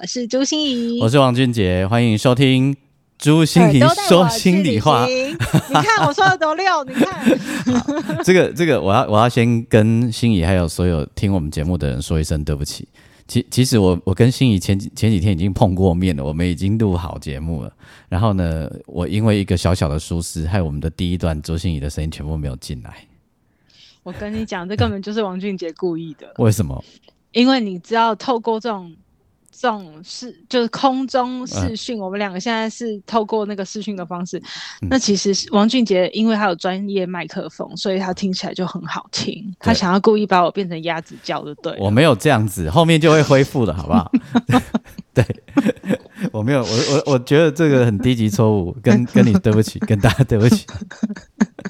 我是朱心怡，我是王俊杰，欢迎收听朱心怡说心里话。你看我说的多溜，你看。这个这个，我要我要先跟心怡还有所有听我们节目的人说一声对不起。其其实我我跟心怡前几前几天已经碰过面了，我们已经录好节目了。然后呢，我因为一个小小的疏失，害我们的第一段周心怡的声音全部没有进来。我跟你讲，这根本就是王俊杰故意的。为什么？因为你知道，透过这种。这种视就是空中视讯，我们两个现在是透过那个视讯的方式。那其实王俊杰，因为他有专业麦克风，所以他听起来就很好听。他想要故意把我变成鸭子叫，就对。我没有这样子，后面就会恢复的，好不好？对，我没有，我我我觉得这个很低级错误，跟跟你对不起，跟大家对不起。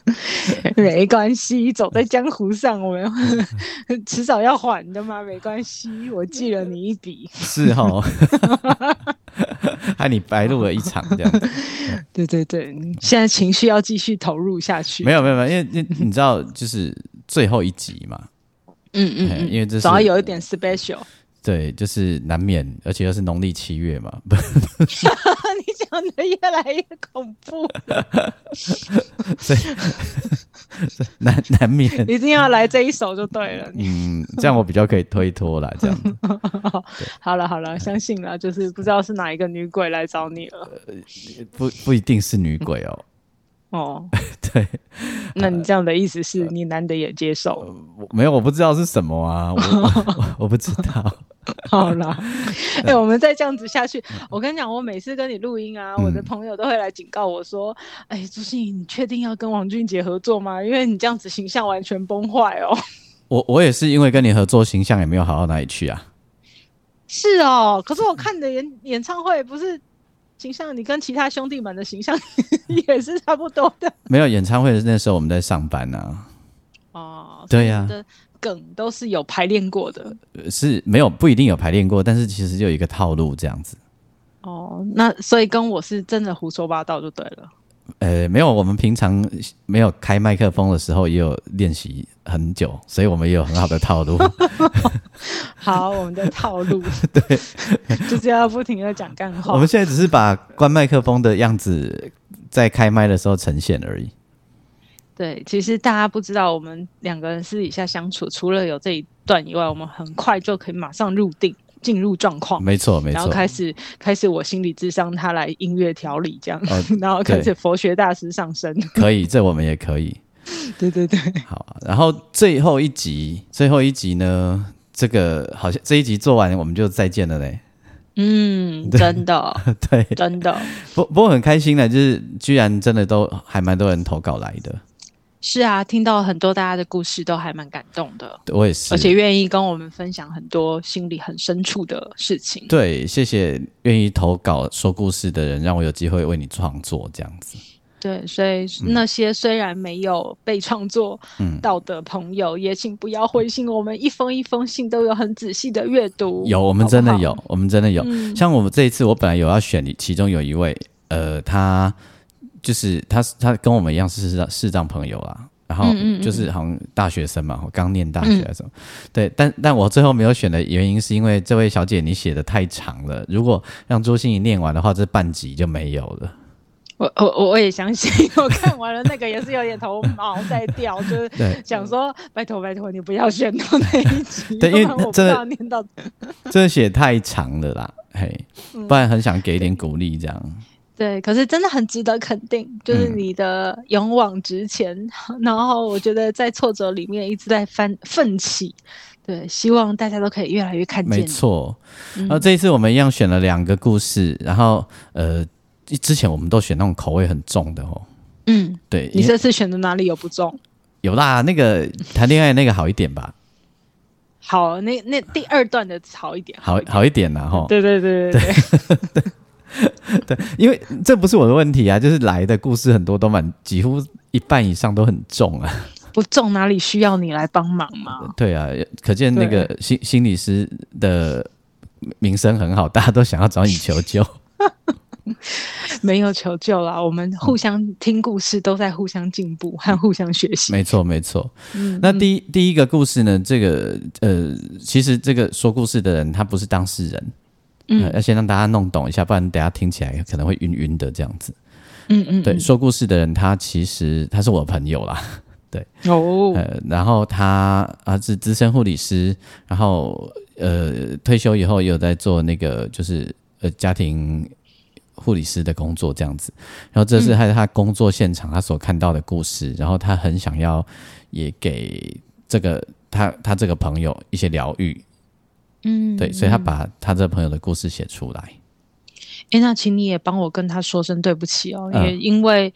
没关系，走在江湖上，我们 迟早要还的嘛，没关系，我记了你一笔。是哈，害你白录了一场这样。对对对，现在情绪要继续投入下去。没有没有没有，因为你你知道，就是最后一集嘛。嗯嗯，因为这总要有一点 special。对，就是难免，而且又是农历七月嘛。你讲的越来越恐怖。所以 难难免，一定要来这一首就对了。嗯，这样我比较可以推脱了。这样。好 了好了，相信了，就是不知道是哪一个女鬼来找你了。不不一定是女鬼哦。哦，对，那你这样的意思是你难得也接受？没有，我不知道是什么啊，我 我不知道。好啦，哎，我们再这样子下去，我跟你讲，我每次跟你录音啊，我的朋友都会来警告我说：“哎，朱信你确定要跟王俊杰合作吗？因为你这样子形象完全崩坏哦。”我我也是因为跟你合作，形象也没有好到哪里去啊。是哦，可是我看你的演演唱会不是。形象，你跟其他兄弟们的形象 也是差不多的。没有演唱会的那时候，我们在上班呢。哦，对呀，梗都是有排练过的。是没有不一定有排练过，但是其实就有一个套路这样子。哦，那所以跟我是真的胡说八道就对了。呃，没有，我们平常没有开麦克风的时候，也有练习很久，所以我们也有很好的套路。好，我们的套路对，就是要不停的讲干话。我们现在只是把关麦克风的样子在开麦的时候呈现而已。对，其实大家不知道，我们两个人私底下相处，除了有这一段以外，我们很快就可以马上入定。进入状况，没错没错，然后开始开始我心理智商，他来音乐调理这样，然后开始佛学大师上身，可以，这我们也可以，对对对，好，然后最后一集，最后一集呢，这个好像这一集做完我们就再见了嘞，嗯，真的，对，真的，不不过很开心的，就是居然真的都还蛮多人投稿来的。是啊，听到很多大家的故事都还蛮感动的。我也是，而且愿意跟我们分享很多心里很深处的事情。对，谢谢愿意投稿说故事的人，让我有机会为你创作这样子。对，所以那些虽然没有被创作到的朋友，也请不要灰心，我们一封一封信都有很仔细的阅读。有，我们真的有，我们真的有。像我们这一次，我本来有要选你，其中有一位，呃，他。就是他，他跟我们一样是视障视障朋友啦，然后就是好像大学生嘛，我刚念大学的时候，对，但但我最后没有选的原因是因为这位小姐你写的太长了，如果让朱心怡念完的话，这半集就没有了。我我我也相信，我看完了那个也是有点头毛在掉，就是想说拜托拜托你不要选到那一集，对，因为真的念到真的写太长了啦，嘿，不然很想给一点鼓励这样。对，可是真的很值得肯定，就是你的勇往直前，然后我觉得在挫折里面一直在翻奋起。对，希望大家都可以越来越看见。没错，然后这一次我们一样选了两个故事，然后呃，之前我们都选那种口味很重的哦。嗯，对，你这次选的哪里有不重？有啦，那个谈恋爱那个好一点吧？好，那那第二段的好一点，好好一点啦，哈。对对对对对 对，因为这不是我的问题啊，就是来的故事很多都蛮，几乎一半以上都很重啊。不重哪里需要你来帮忙吗？对啊，可见那个心心理师的名声很好，大家都想要找你求救。没有求救啦，我们互相听故事，都在互相进步和互相学习。没错，没错。嗯，那第一第一个故事呢？这个呃，其实这个说故事的人他不是当事人，嗯，要先让大家弄懂一下，不然等下听起来可能会晕晕的这样子。嗯嗯，对，说故事的人他其实他是我的朋友啦，对。哦，呃，然后他啊是资深护理师，然后呃退休以后也有在做那个就是呃家庭。护理师的工作这样子，然后这是他他工作现场他所看到的故事，然后他很想要也给这个他他这个朋友一些疗愈，嗯，对，所以他把他这个朋友的故事写出来。哎，那请你也帮我跟他说声对不起哦，也因为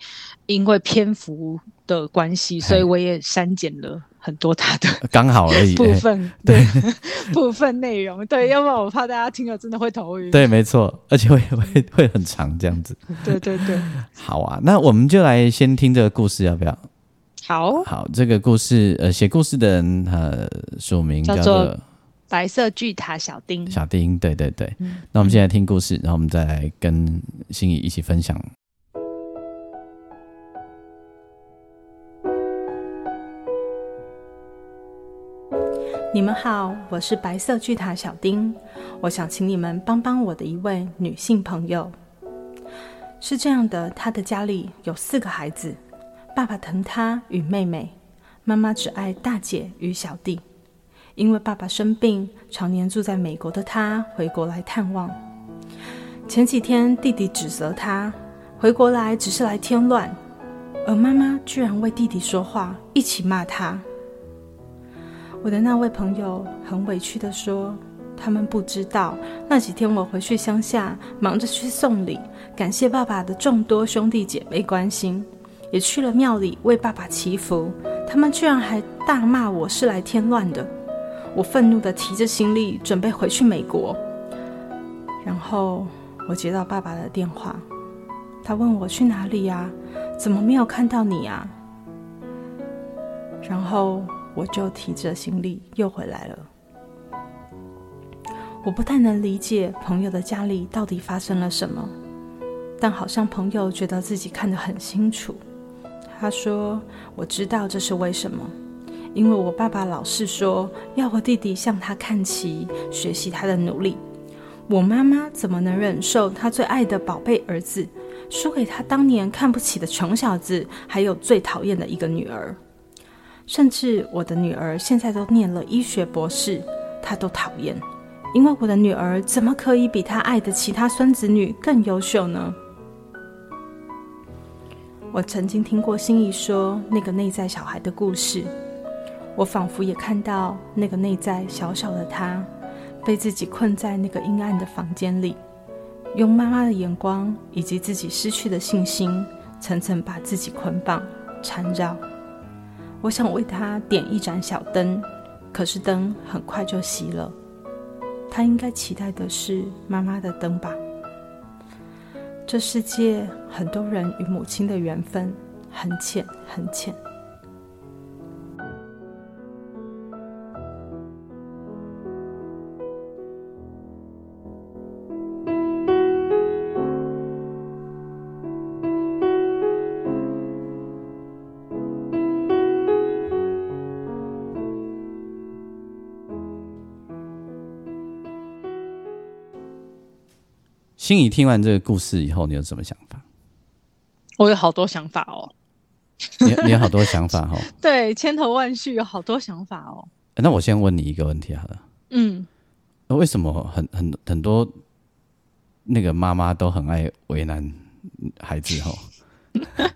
因为篇幅的关系，所以我也删减了。很多他的刚好而已 部分，对 部分内容，对，要不然我怕大家听了真的会头晕。对，没错，而且会 会会很长这样子。对对对，好啊，那我们就来先听这个故事，要不要？好，好，这个故事，呃，写故事的人，呃，署名叫做白色巨塔小丁。小丁，对对对。那我们现在听故事，然后我们再来跟心怡一起分享。你们好，我是白色巨塔小丁。我想请你们帮帮我的一位女性朋友。是这样的，她的家里有四个孩子，爸爸疼她与妹妹，妈妈只爱大姐与小弟。因为爸爸生病，常年住在美国的他回国来探望。前几天，弟弟指责他回国来只是来添乱，而妈妈居然为弟弟说话，一起骂他。我的那位朋友很委屈地说：“他们不知道那几天我回去乡下，忙着去送礼，感谢爸爸的众多兄弟姐妹关心，也去了庙里为爸爸祈福。他们居然还大骂我是来添乱的。我愤怒地提着行李准备回去美国。然后我接到爸爸的电话，他问我去哪里呀？怎么没有看到你啊？然后。”我就提着行李又回来了。我不太能理解朋友的家里到底发生了什么，但好像朋友觉得自己看得很清楚。他说：“我知道这是为什么，因为我爸爸老是说要我弟弟向他看齐，学习他的努力。我妈妈怎么能忍受他最爱的宝贝儿子输给他当年看不起的穷小子，还有最讨厌的一个女儿？”甚至我的女儿现在都念了医学博士，她都讨厌，因为我的女儿怎么可以比她爱的其他孙子女更优秀呢？我曾经听过心仪说那个内在小孩的故事，我仿佛也看到那个内在小小的他，被自己困在那个阴暗的房间里，用妈妈的眼光以及自己失去的信心，层层把自己捆绑缠绕。我想为他点一盏小灯，可是灯很快就熄了。他应该期待的是妈妈的灯吧？这世界很多人与母亲的缘分很浅很浅。心怡听完这个故事以后，你有什么想法？我有好多想法哦。你你有好多想法哦。对，千头万绪，有好多想法哦。那我先问你一个问题好了。嗯。那为什么很很很多那个妈妈都很爱为难孩子？哦？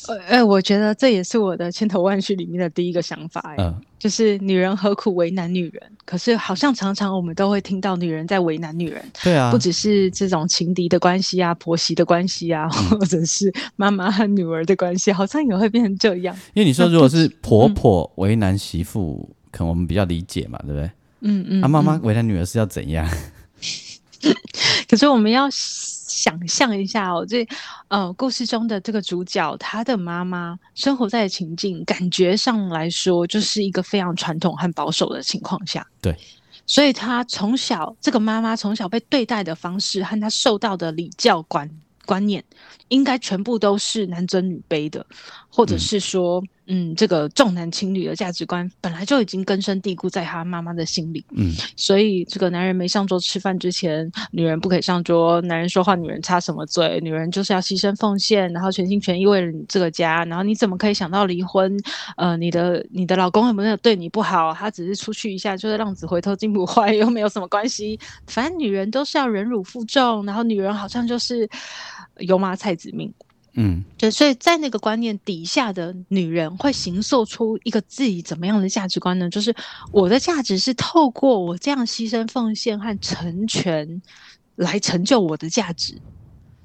呃，我觉得这也是我的千头万绪里面的第一个想法，哎，就是女人何苦为难女人？可是好像常常我们都会听到女人在为难女人，对啊，不只是这种情敌的关系啊，婆媳的关系啊，或者是妈妈和女儿的关系，好像也会变成这样。因为你说如果是婆婆为难媳妇，可能我们比较理解嘛，对不对？嗯嗯，啊，妈妈为难女儿是要怎样？可是我们要。想象一下哦，这呃故事中的这个主角，他的妈妈生活在的情境，感觉上来说就是一个非常传统和保守的情况下。对，所以他从小这个妈妈从小被对待的方式和他受到的礼教观观念，应该全部都是男尊女卑的，或者是说。嗯，这个重男轻女的价值观本来就已经根深蒂固在他妈妈的心里。嗯，所以这个男人没上桌吃饭之前，女人不可以上桌。男人说话，女人插什么嘴？女人就是要牺牲奉献，然后全心全意为了你这个家。然后你怎么可以想到离婚？呃，你的你的老公有没有对你不好？他只是出去一下，就是浪子回头金不坏，又没有什么关系。反正女人都是要忍辱负重，然后女人好像就是油麻菜籽命。嗯，对，所以在那个观念底下的女人会形塑出一个自己怎么样的价值观呢？就是我的价值是透过我这样牺牲奉献和成全来成就我的价值，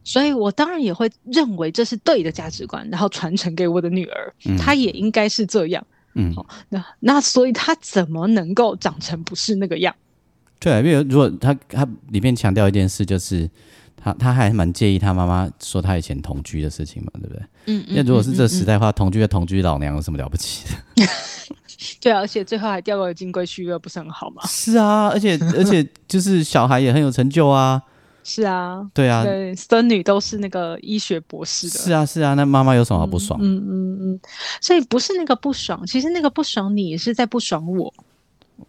所以我当然也会认为这是对的价值观，然后传承给我的女儿，她也应该是这样。嗯，好那那所以她怎么能够长成不是那个样？对，因为如果她她里面强调一件事就是。他他还蛮介意他妈妈说他以前同居的事情嘛，对不对？嗯嗯。那如果是这时代话，同居的同居老娘有什么了不起的？对啊，而且最后还掉个金龟婿，又不是很好吗？是啊，而且而且就是小孩也很有成就啊。是啊。对啊。对，孙女都是那个医学博士的。是啊是啊，那妈妈有什么不爽？嗯嗯嗯。所以不是那个不爽，其实那个不爽你也是在不爽我。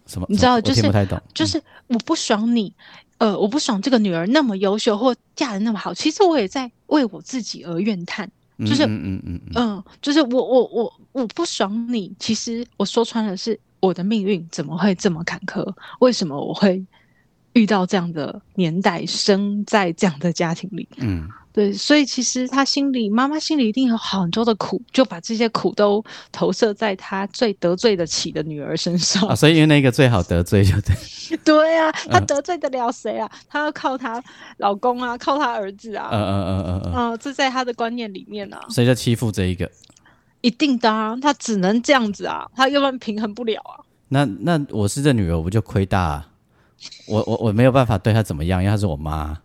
什么？你知道，就是不太懂，就是我不爽你。呃，我不爽这个女儿那么优秀或嫁的那么好，其实我也在为我自己而怨叹，就是嗯嗯嗯嗯，就是我我我我不爽你，其实我说穿了是我的命运怎么会这么坎坷？为什么我会遇到这样的年代，生在这样的家庭里？嗯。对，所以其实他心里，妈妈心里一定有很多的苦，就把这些苦都投射在他最得罪得起的女儿身上。啊，所以因为那个最好得罪就对。对啊，他得罪得了谁啊？他要靠他老公啊，靠他儿子啊。嗯嗯嗯嗯嗯。啊，这在他的观念里面啊。所以就欺负这一个。一定的啊，他只能这样子啊，他要不然平衡不了啊。那那我是这女儿，我就亏大。我我我没有办法对她怎么样，因为她是我妈。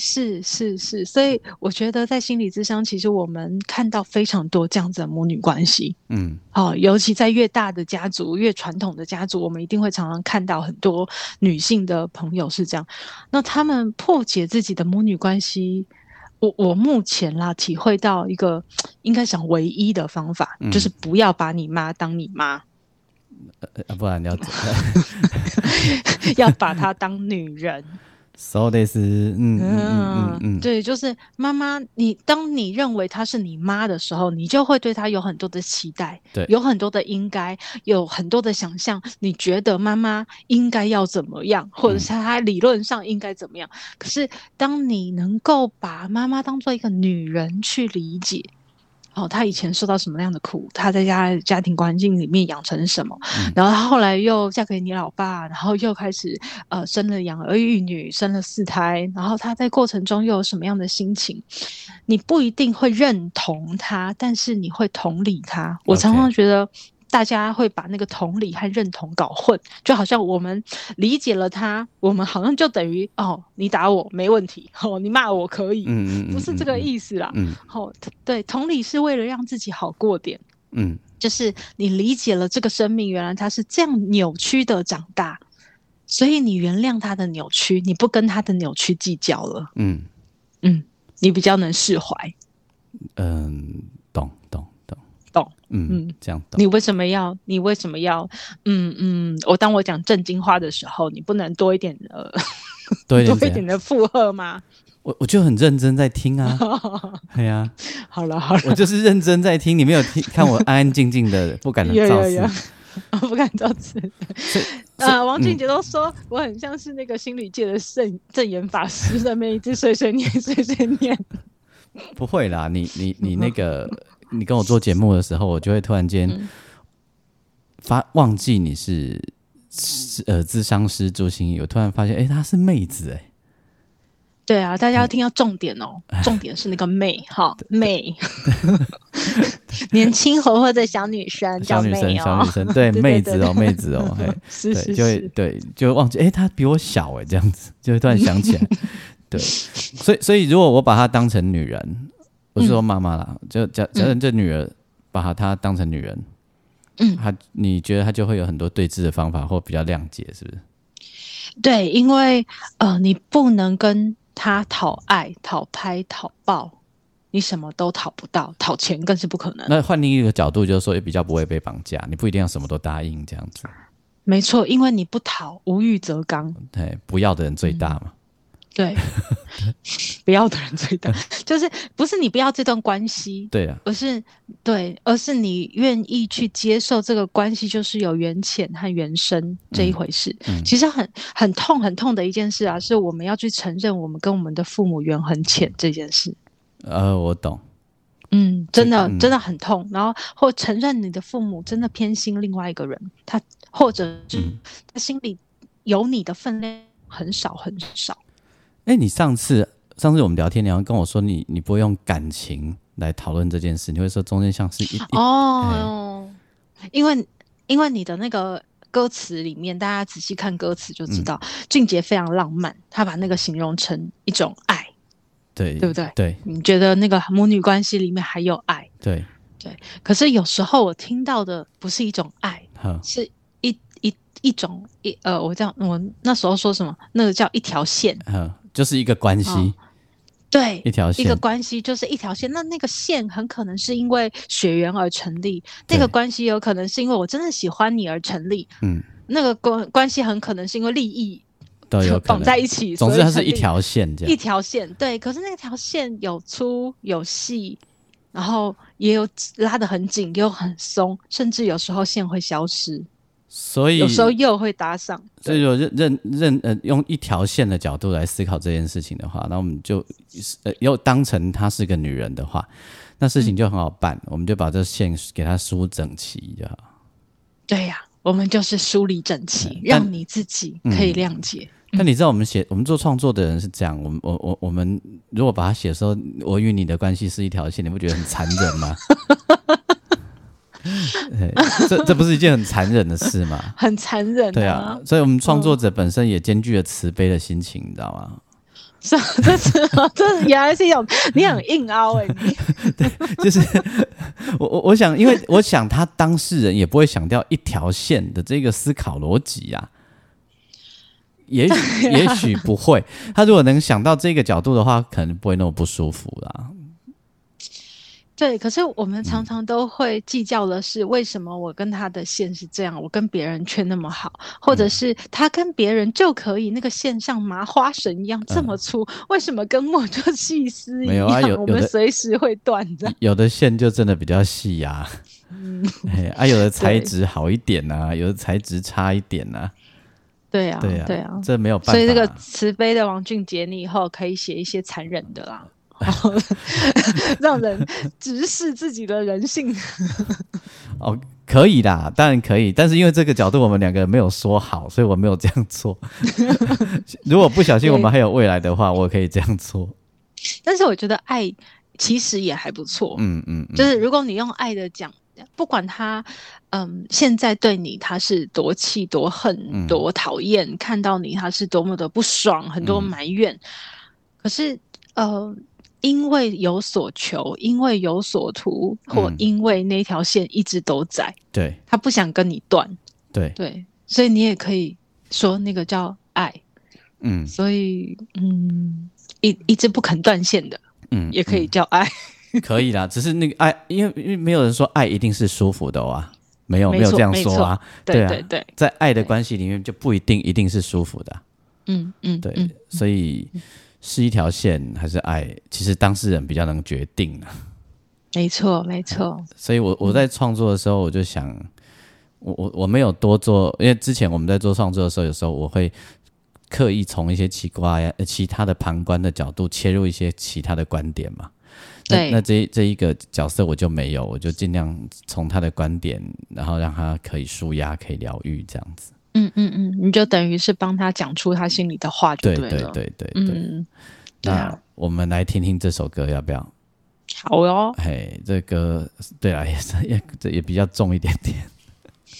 是是是，所以我觉得在心理智商，其实我们看到非常多这样子的母女关系。嗯，哦，尤其在越大的家族、越传统的家族，我们一定会常常看到很多女性的朋友是这样。那他们破解自己的母女关系，我我目前啦体会到一个应该讲唯一的方法，就是不要把你妈当你妈，呃，不然你要怎 要把她当女人。So this，嗯嗯嗯嗯，对，就是妈妈，你当你认为她是你妈的时候，你就会对她有很多的期待，对，有很多的应该，有很多的想象。你觉得妈妈应该要怎么样，或者是她理论上应该怎么样？可是当你能够把妈妈当做一个女人去理解。哦，他以前受到什么样的苦？他在家家庭环境里面养成什么？然后他后来又嫁给你老爸，然后又开始呃生了养儿育女，生了四胎。然后他在过程中又有什么样的心情？你不一定会认同他，但是你会同理他。我常常觉得。大家会把那个同理和认同搞混，就好像我们理解了他，我们好像就等于哦，你打我没问题，哦，你骂我可以，嗯嗯，不是这个意思啦，嗯，好，对，同理是为了让自己好过点，嗯，就是你理解了这个生命，原来他是这样扭曲的长大，所以你原谅他的扭曲，你不跟他的扭曲计较了，嗯。嗯，你比较能释怀，嗯。懂，嗯嗯，这样。你为什么要？你为什么要？嗯嗯，我当我讲正经话的时候，你不能多一点呃，多一点的附和吗？我我就很认真在听啊，对呀。好了好了，我就是认真在听，你没有听看我安安静静的，不敢 造次，不敢造次。呃，王俊杰都说我很像是那个心理界的圣正言法师，在那一直碎碎念碎碎念。不会啦，你你你那个。你跟我做节目的时候，我就会突然间发忘记你是呃智商师朱心怡，我突然发现，哎，她是妹子，哎。对啊，大家要听到重点哦，重点是那个妹哈妹，年轻活泼的小女生，小女生，小女生，对妹子哦，妹子哦，是是是，对，就忘记，哎，她比我小哎，这样子，就会突然想起来，对，所以所以如果我把她当成女人，不是说妈妈啦，就假假设这女儿把她当成女人，嗯，她你觉得她就会有很多对峙的方法，或比较谅解，是不是？对，因为呃，你不能跟。她讨爱、讨拍、讨抱，你什么都讨不到，讨钱更是不可能。那换另一个角度，就是说也比较不会被绑架，你不一定要什么都答应这样子。没错，因为你不讨，无欲则刚。对，不要的人最大嘛。对 不要的人最大，就是不是你不要这段关系，对啊，而是对，而是你愿意去接受这个关系，就是有缘浅和缘深这一回事。其实很很痛很痛的一件事啊，是我们要去承认我们跟我们的父母缘很浅这件事。呃，我懂。嗯，真的真的很痛，然后或承认你的父母真的偏心另外一个人，他或者是他心里有你的分量很少很少。哎，你上次上次我们聊天，你要跟我说你你不会用感情来讨论这件事，你会说中间像是一哦，因为因为你的那个歌词里面，大家仔细看歌词就知道，俊杰非常浪漫，他把那个形容成一种爱，对对不对？对，你觉得那个母女关系里面还有爱？对对，可是有时候我听到的不是一种爱，是。一一一种一呃，我叫我那时候说什么？那个叫一条线，嗯，就是一个关系，对，一条线，一个关系就是一条线。那那个线很可能是因为血缘而成立，那个关系有可能是因为我真的喜欢你而成立，嗯，那个关关系很可能是因为利益都有绑在一起。总之，它是一条线，这样一条线。对，可是那条线有粗有细，然后也有拉得很紧，又很松，甚至有时候线会消失。所以有时候又会搭上，所以说认认认呃，用一条线的角度来思考这件事情的话，那我们就呃又当成她是个女人的话，那事情就很好办，我们就把这线给她梳整齐就好。对呀，我们就是梳理整齐，让你自己可以谅解。那你知道我们写我们做创作的人是这样，我们我我我们如果把它写说我与你的关系是一条线，你不觉得很残忍吗？这这不是一件很残忍的事吗？很残忍，对啊，所以我们创作者本身也兼具了慈悲的心情，你知道吗？是，这是这原来是一种你很硬凹哎，对，就是我我我想，因为我想他当事人也不会想掉一条线的这个思考逻辑呀，也许也许不会，他如果能想到这个角度的话，可能不会那么不舒服啦。对，可是我们常常都会计较的是，为什么我跟他的线是这样，我跟别人却那么好，或者是他跟别人就可以那个线像麻花绳一样这么粗，为什么跟我就细丝一样？没有啊，有我们随时会断的。有的线就真的比较细呀，嗯，啊，有的 材质好一点呐，有的材质差一点呐。对啊，对啊，对啊，这没有办法。所以这个慈悲的王俊杰，你以后可以写一些残忍的啦。让人直视自己的人性。哦，可以啦，当然可以，但是因为这个角度我们两个人没有说好，所以我没有这样做。如果不小心我们还有未来的话，我可以这样做。但是我觉得爱其实也还不错。嗯嗯，就是如果你用爱的讲，不管他嗯现在对你他是多气多恨多讨厌，看到你他是多么的不爽，很多埋怨，可是呃。因为有所求，因为有所图，或因为那条线一直都在，对，他不想跟你断，对。对，所以你也可以说那个叫爱，嗯，所以嗯，一一直不肯断线的，嗯，也可以叫爱，可以啦，只是那个爱，因为因为没有人说爱一定是舒服的啊，没有没有这样说啊，对对对，在爱的关系里面就不一定一定是舒服的，嗯嗯，对，所以。是一条线还是爱？其实当事人比较能决定啊。没错，没错。所以我我在创作的时候，我就想，我我我没有多做，因为之前我们在做创作的时候，有时候我会刻意从一些奇怪、其他的旁观的角度切入一些其他的观点嘛。对，那这这一个角色我就没有，我就尽量从他的观点，然后让他可以舒压，可以疗愈这样子。嗯嗯嗯，你就等于是帮他讲出他心里的话就对了。对对对对。嗯，那我们来听听这首歌，要不要？好哟。嘿，这歌对啊，也是也这也比较重一点点。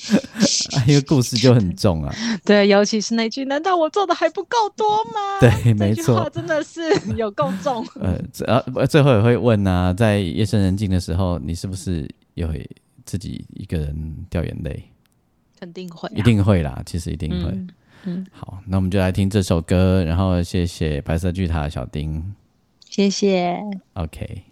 因为故事就很重啊，对，尤其是那句“难道我做的还不够多吗？”对，没错，真的是 有够重。呃，呃，最后也会问啊，在夜深人静的时候，你是不是也会自己一个人掉眼泪？肯定会，一定会啦，其实一定会。嗯，好，那我们就来听这首歌，然后谢谢白色巨塔小丁，谢谢，OK。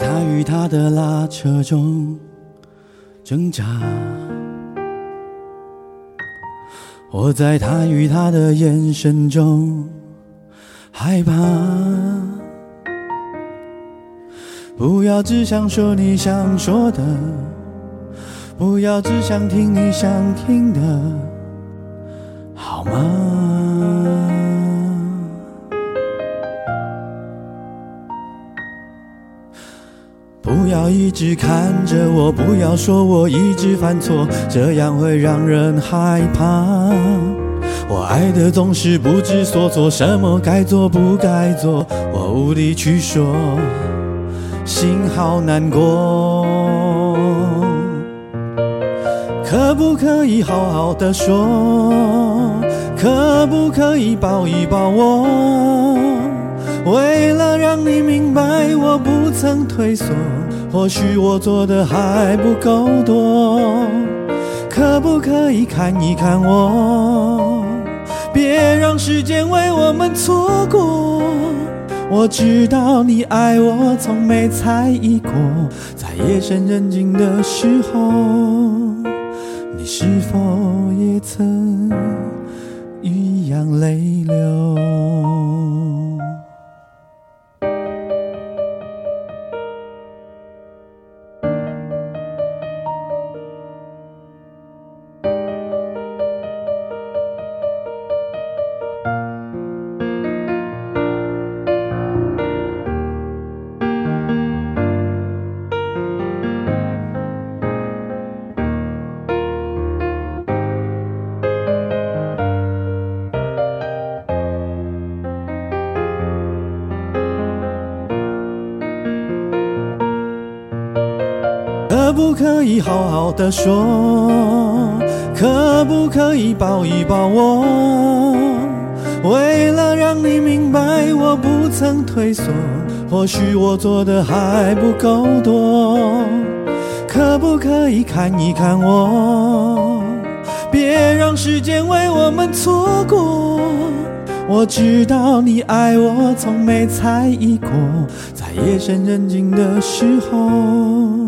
他与她的拉扯中挣扎，我在他与她的眼神中害怕。不要只想说你想说的，不要只想听你想听的，好吗？要一直看着我，不要说我一直犯错，这样会让人害怕。我爱的总是不知所措，什么该做不该做，我无力去说，心好难过。可不可以好好的说？可不可以抱一抱我？为了让你明白，我不曾退缩。或许我做的还不够多，可不可以看一看我？别让时间为我们错过。我知道你爱我，从没猜疑过。在夜深人静的时候，你是否也曾一样泪流？可以好好的说，可不可以抱一抱我？为了让你明白，我不曾退缩。或许我做的还不够多，可不可以看一看我？别让时间为我们错过。我知道你爱我，从没猜疑过，在夜深人静的时候。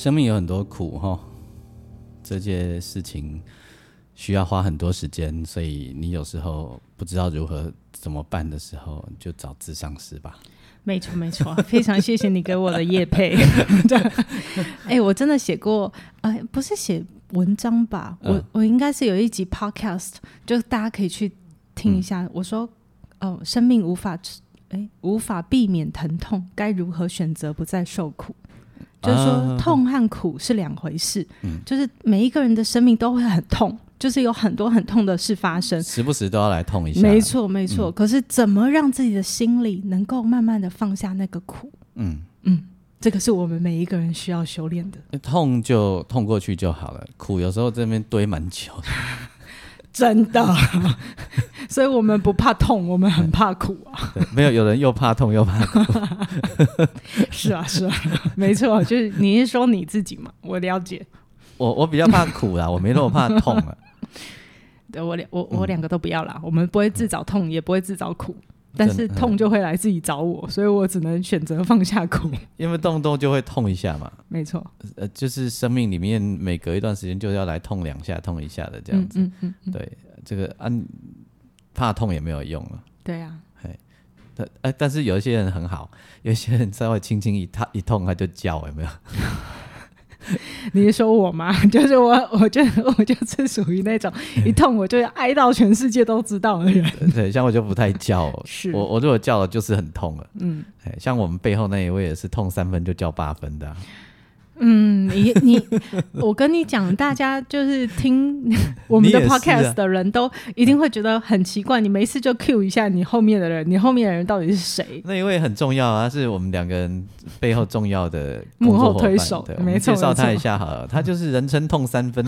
生命有很多苦哈，这件事情需要花很多时间，所以你有时候不知道如何怎么办的时候，就找智商师吧。没错没错，非常谢谢你给我的叶配。哎，我真的写过，哎，不是写文章吧？我我应该是有一集 podcast，就大家可以去听一下。我说，哦，生命无法哎无法避免疼痛，该如何选择不再受苦？就是说，痛和苦是两回事。嗯，就是每一个人的生命都会很痛，就是有很多很痛的事发生，时不时都要来痛一下。没错，没错。可是怎么让自己的心里能够慢慢的放下那个苦？嗯嗯，这个是我们每一个人需要修炼的。痛就痛过去就好了，苦有时候这边堆蛮久。真的，所以我们不怕痛，我们很怕苦啊。没有，有人又怕痛又怕苦。是啊，是啊，没错，就是你是说你自己嘛？我了解。我我比较怕苦啦，我没那么怕痛了。对我两我我两个都不要啦，我们不会自找痛，也不会自找苦。但是痛就会来自己找我，所以我只能选择放下苦。因为动动就会痛一下嘛。没错。呃，就是生命里面每隔一段时间就要来痛两下、痛一下的这样子。嗯嗯嗯。对，这个啊怕痛也没有用了。对啊。哎，但哎，但是有一些人很好，有些人稍微轻轻一他一痛他就叫，有没有？你是说我吗？就是我，我就我就是属于那种一痛我就要哀到全世界都知道的人。对，像我就不太叫，是我我如果叫了就是很痛了。嗯，像我们背后那一位也是痛三分就叫八分的。嗯，你 你，我跟你讲，大家就是听 我们的 podcast 的人都一定会觉得很奇怪，你没事就 cue 一下你后面的人，你后面的人到底是谁？那一位很重要啊，是我们两个人背后重要的幕后推手，没错，介绍他一下好了，他就是人称痛三分。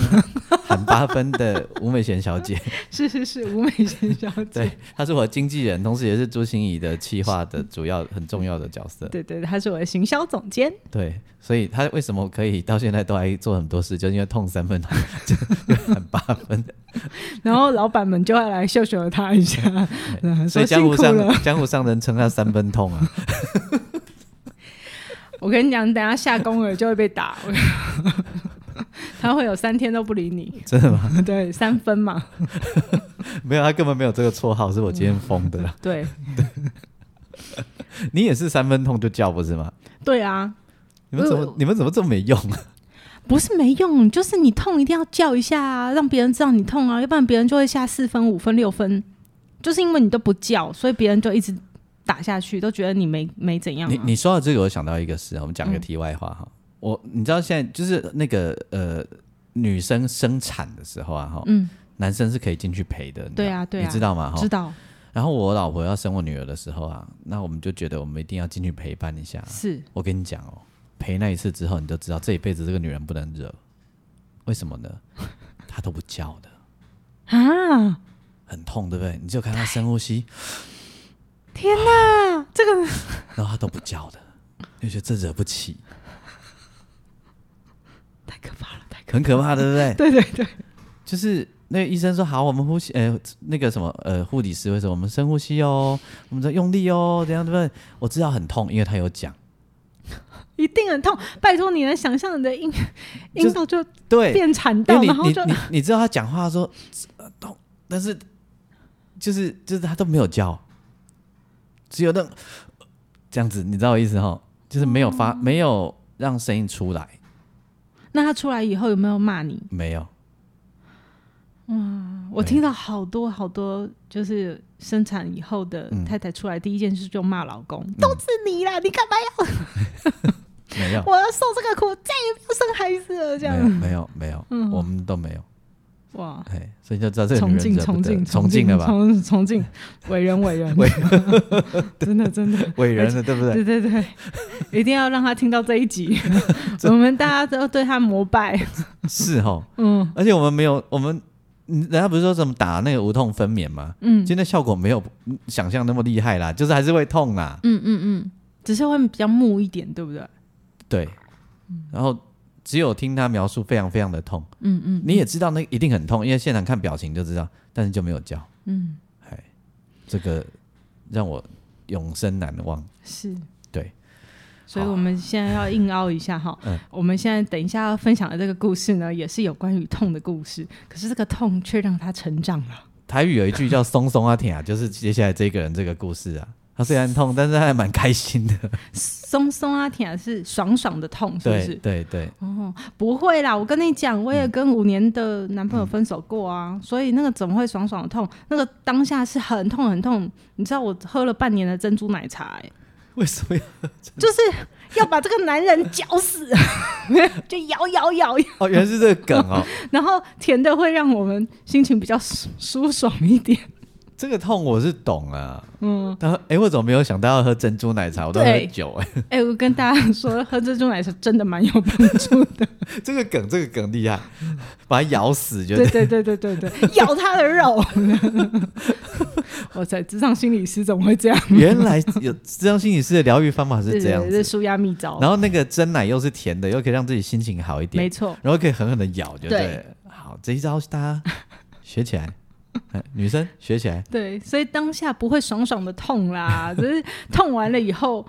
喊八分的吴美贤小姐，是是是吴美贤小姐，对，她是我的经纪人，同时也是朱心怡的企划的主要很重要的角色。对对，她是我的行销总监。对，所以她为什么可以到现在都还做很多事，就因为痛三分，就喊八分。然后老板们就会来秀秀他一下，所以江湖上江湖上人称他三分痛啊。我跟你讲，等下下工了就会被打。他会有三天都不理你，真的吗？对，三分嘛。没有，他根本没有这个绰号，是我今天封的。对，你也是三分痛就叫不是吗？对啊。你们怎么你们怎么这么没用啊？不是没用，就是你痛一定要叫一下啊，让别人知道你痛啊，要不然别人就会下四分、五分、六分。就是因为你都不叫，所以别人就一直打下去，都觉得你没没怎样。你你说到这个，我想到一个事，我们讲个题外话哈。我你知道现在就是那个呃女生生产的时候啊哈，嗯，男生是可以进去陪的，对啊对啊，你知道吗？知道。然后我老婆要生我女儿的时候啊，那我们就觉得我们一定要进去陪伴一下。是我跟你讲哦，陪那一次之后，你就知道这一辈子这个女人不能惹。为什么呢？她都不叫的 啊，很痛对不对？你就看她深呼吸，天哪，这个，然后她都不叫的，就觉得这惹不起。太可怕了，太很可怕，对不对？对对对，就是那个医生说好，我们呼吸，呃，那个什么，呃，护理师为什么我们深呼吸哦，我们在用力哦，怎样对不对？我知道很痛，因为他有讲，一定很痛。拜托你能想象你的音音道就对变产道，然后就你你知道他讲话说痛，但是就是就是他都没有叫，只有那这样子，你知道我意思哈？就是没有发，没有让声音出来。那他出来以后有没有骂你？没有。哇，我听到好多好多，就是生产以后的太太出来，第一件事就骂老公，都是你啦，你干嘛要？没有，我要受这个苦，再也不要生孩子了。这样没有没有，我们都没有。哇，哎，所以就知道这个崇敬崇敬崇敬了吧？崇崇敬伟人伟人 伟，真的真的伟人了对不对？对对对，一定要让他听到这一集，我们大家都对他膜拜。是哈，嗯，而且我们没有我们，人家不是说怎么打那个无痛分娩吗？嗯，今天效果没有想象那么厉害啦，就是还是会痛啦。嗯嗯嗯，只是会比较木一点，对不对？对，然后。只有听他描述，非常非常的痛。嗯嗯，你也知道那一定很痛，因为现场看表情就知道，但是就没有叫。嗯，哎，这个让我永生难忘。是，对，所以我们现在要硬凹一下哈。嗯，我们现在等一下要分享的这个故事呢，也是有关于痛的故事，可是这个痛却让他成长了。台语有一句叫“松松啊甜啊”，就是接下来这个人这个故事啊。他虽然痛，但是他还蛮开心的。松松啊，甜是爽爽的痛，是不是？对对。哦，不会啦，我跟你讲，我也跟五年的男朋友分手过啊，所以那个怎么会爽爽的痛？那个当下是很痛很痛。你知道我喝了半年的珍珠奶茶，哎，为什么要？就是要把这个男人绞死，就咬咬咬咬。哦，原来是这个梗哦。然后甜的会让我们心情比较舒爽一点。这个痛我是懂啊，嗯，他说，哎，我怎么没有想到要喝珍珠奶茶？我都喝酒哎，哎，我跟大家说，喝珍珠奶茶真的蛮有帮助的。这个梗，这个梗厉害，把它咬死就对对 对对对对，咬他的肉。哇塞，职场心理师怎么会这样？原来有职场心理师的疗愈方法是这样，是舒压秘招。然后那个真奶又是甜的，又可以让自己心情好一点，没错。然后可以狠狠的咬，就对。好，这一招大家学起来。女生学起来，对，所以当下不会爽爽的痛啦，只是痛完了以后，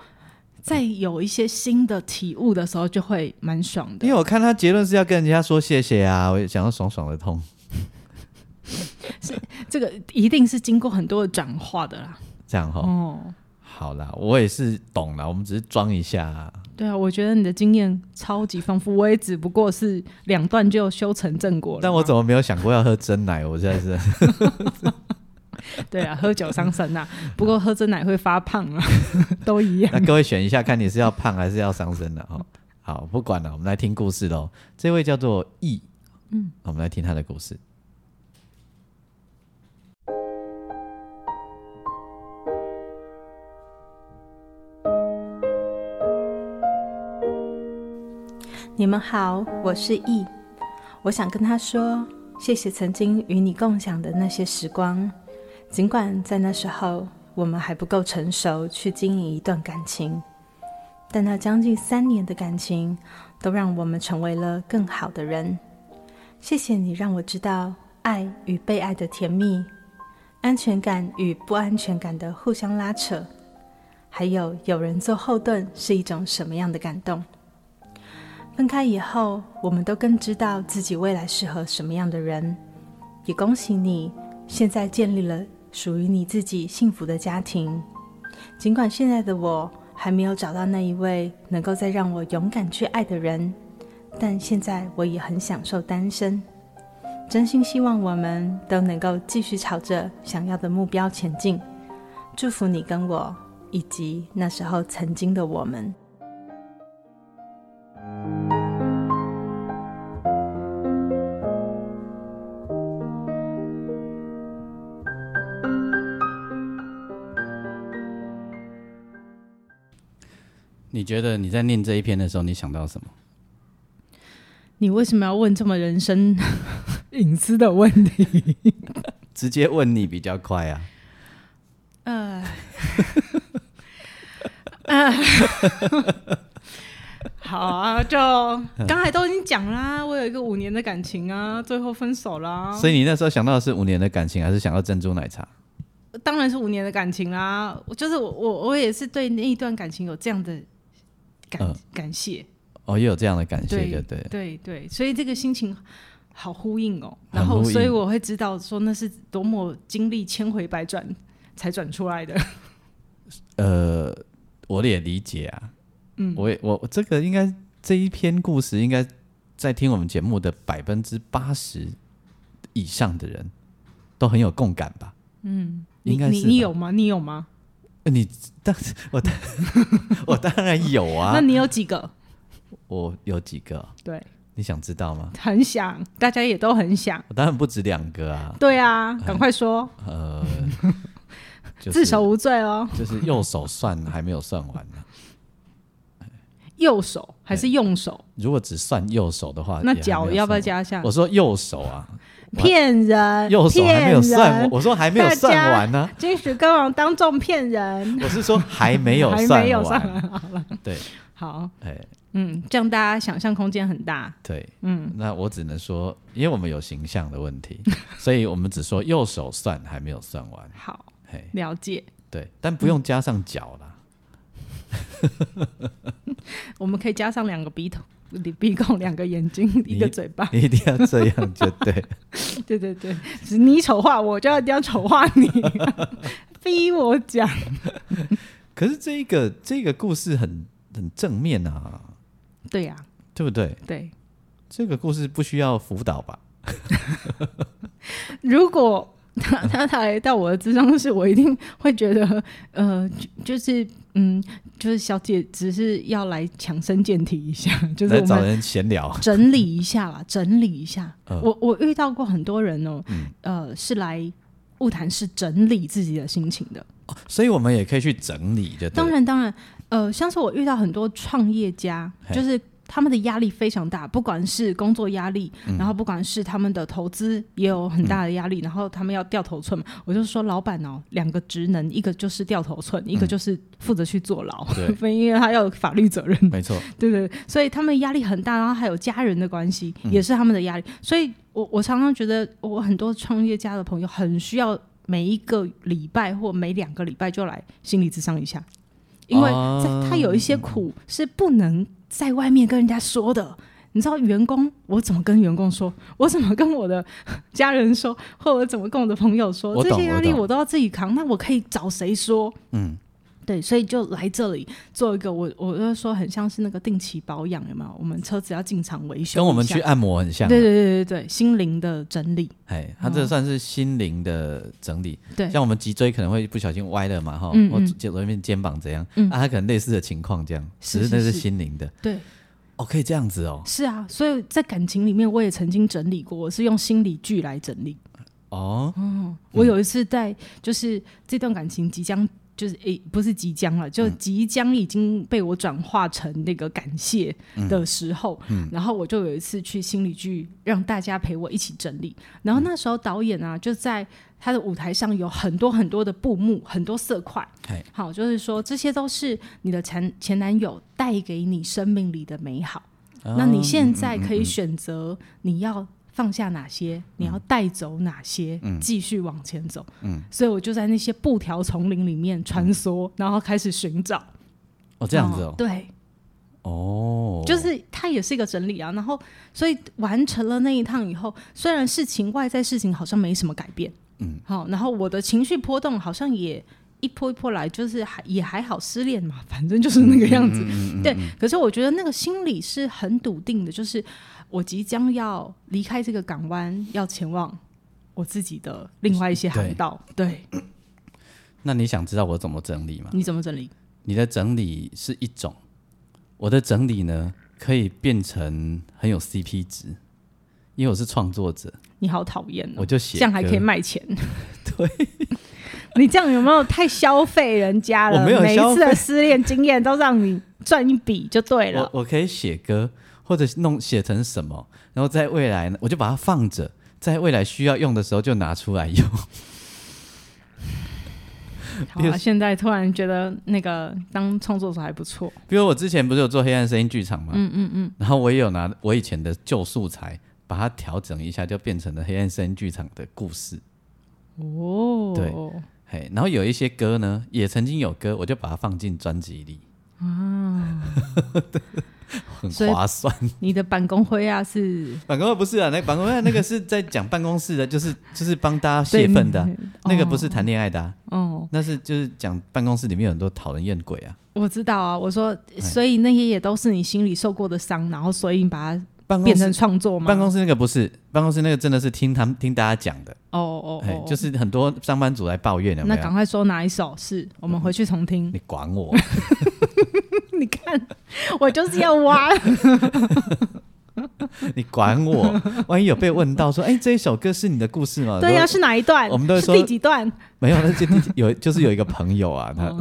再有一些新的体悟的时候，就会蛮爽的。因为我看他结论是要跟人家说谢谢啊，我想要爽爽的痛，是这个一定是经过很多的转化的啦。这样哈，哦，好啦，我也是懂了，我们只是装一下。对啊，我觉得你的经验超级丰富，我也只不过是两段就修成正果了。但我怎么没有想过要喝真奶？我现在是，对啊，喝酒伤身呐。不过喝真奶会发胖啊，都一样。那各位选一下，看你是要胖还是要伤身的哦。好，不管了，我们来听故事喽。这位叫做易，嗯，我们来听他的故事。你们好，我是易。我想跟他说，谢谢曾经与你共享的那些时光。尽管在那时候我们还不够成熟去经营一段感情，但那将近三年的感情，都让我们成为了更好的人。谢谢你让我知道爱与被爱的甜蜜，安全感与不安全感的互相拉扯，还有有人做后盾是一种什么样的感动。分开以后，我们都更知道自己未来适合什么样的人。也恭喜你，现在建立了属于你自己幸福的家庭。尽管现在的我还没有找到那一位能够再让我勇敢去爱的人，但现在我也很享受单身。真心希望我们都能够继续朝着想要的目标前进。祝福你跟我，以及那时候曾经的我们。你觉得你在念这一篇的时候，你想到什么？你为什么要问这么人生 隐私的问题？直接问你比较快啊。呃，好啊，就刚才都已经讲啦，我有一个五年的感情啊，最后分手啦。所以你那时候想到的是五年的感情，还是想到珍珠奶茶？当然是五年的感情啦。就是我我我也是对那一段感情有这样的。感感谢哦，也有这样的感谢，对对对对，所以这个心情好呼应哦。然后，所以我会知道说那是多么经历千回百转才转出来的。呃，我也理解啊。嗯，我也我这个应该这一篇故事应该在听我们节目的百分之八十以上的人都很有共感吧？嗯，应该是你有吗？你有吗？你当我当我当然有啊。那你有几个？我有几个？对，你想知道吗？很想，大家也都很想。我当然不止两个啊。对啊，赶快说。呃，自首无罪哦。就是右手算还没有算完呢。右手还是用手？如果只算右手的话，那脚要不要加下？我说右手啊。骗人！右手还没有算，我说还没有算完呢。金石歌王当众骗人，我是说还没有算完。好了，对，好，哎，嗯，这样大家想象空间很大。对，嗯，那我只能说，因为我们有形象的问题，所以我们只说右手算还没有算完。好，了解。对，但不用加上脚了。我们可以加上两个鼻头。你鼻孔两个眼睛一个嘴巴，你一定要这样就对。对对对，你丑化我，就要这样丑化你，逼我讲。可是这一个这个故事很很正面啊。对呀，对不对？对，这个故事不需要辅导吧？如果 他他来到我的智商是，我一定会觉得，呃，就是嗯，就是小姐只是要来强身健体一下，就是找人闲聊，整理一下啦，整理一下。我我遇到过很多人哦，呃，是来物谈是整理自己的心情的，所以我们也可以去整理，就当然当然，呃，像是我遇到很多创业家，就是。他们的压力非常大，不管是工作压力，然后不管是他们的投资也有很大的压力，然后他们要掉头寸嘛。我就说，老板哦，两个职能，一个就是掉头寸，一个就是负责去坐牢，因为他要有法律责任。没错，对对，所以他们压力很大，然后还有家人的关系也是他们的压力。所以我我常常觉得，我很多创业家的朋友很需要每一个礼拜或每两个礼拜就来心理咨商一下，因为在他有一些苦是不能。在外面跟人家说的，你知道员工我怎么跟员工说？我怎么跟我的家人说？或者怎么跟我的朋友说？这些压力我都要自己扛，那我可以找谁说？嗯，对，所以就来这里做一个，我我就说很像是那个定期保养，有没有？我们车子要进厂维修，跟我们去按摩很像。对对对对对，心灵的整理。哎，它这算是心灵的整理。对，像我们脊椎可能会不小心歪了嘛，哈，或肩左边肩膀怎样？啊，它可能类似的情况这样，只是那是心灵的。对。哦，可以这样子哦。是啊，所以在感情里面，我也曾经整理过，我是用心理剧来整理。哦，嗯，我有一次在，就是这段感情即将，就是诶，不是即将了，就即将已经被我转化成那个感谢的时候，然后我就有一次去心理剧，让大家陪我一起整理。然后那时候导演啊，就在。他的舞台上有很多很多的布幕，很多色块。好，就是说这些都是你的前前男友带给你生命里的美好。那你现在可以选择你要放下哪些，你要带走哪些，继续往前走。嗯，所以我就在那些布条丛林里面穿梭，然后开始寻找。哦，这样子哦。对。哦。就是它也是一个整理啊。然后，所以完成了那一趟以后，虽然事情外在事情好像没什么改变。嗯，好，然后我的情绪波动好像也一波一波来，就是还也还好，失恋嘛，反正就是那个样子。对，可是我觉得那个心理是很笃定的，就是我即将要离开这个港湾，要前往我自己的另外一些航道。对。那你想知道我怎么整理吗？你怎么整理？你的整理是一种，我的整理呢，可以变成很有 CP 值。因为我是创作者，你好讨厌，我就写这样还可以卖钱。对，你这样有没有太消费人家了？我没有每一次的失恋经验都让你赚一笔就对了。我我可以写歌，或者弄写成什么，然后在未来呢，我就把它放着，在未来需要用的时候就拿出来用。好，现在突然觉得那个当创作者还不错。比如我之前不是有做黑暗声音剧场吗？嗯嗯嗯，然后我也有拿我以前的旧素材。把它调整一下，就变成了黑暗声音剧场的故事。哦，对，嘿，然后有一些歌呢，也曾经有歌，我就把它放进专辑里。啊，很划算。你的办公会啊，是 办公会不是啊？那办公会那个是在讲办公室的，就是就是帮大家泄愤的，那个不是谈恋爱的。哦，那是就是讲办公室里面有很多讨人厌鬼啊。我知道啊，我说，所以那些也都是你心里受过的伤，然后所以你把它。变成创作吗？办公室那个不是，办公室那个真的是听他们听大家讲的。哦哦哦，就是很多上班族来抱怨的。那赶快说哪一首是？我们回去重听。你管我？你看，我就是要挖。你管我？万一有被问到说，哎，这一首歌是你的故事吗？对呀，是哪一段？我们都会说第几段？没有，那就有，就是有一个朋友啊，他，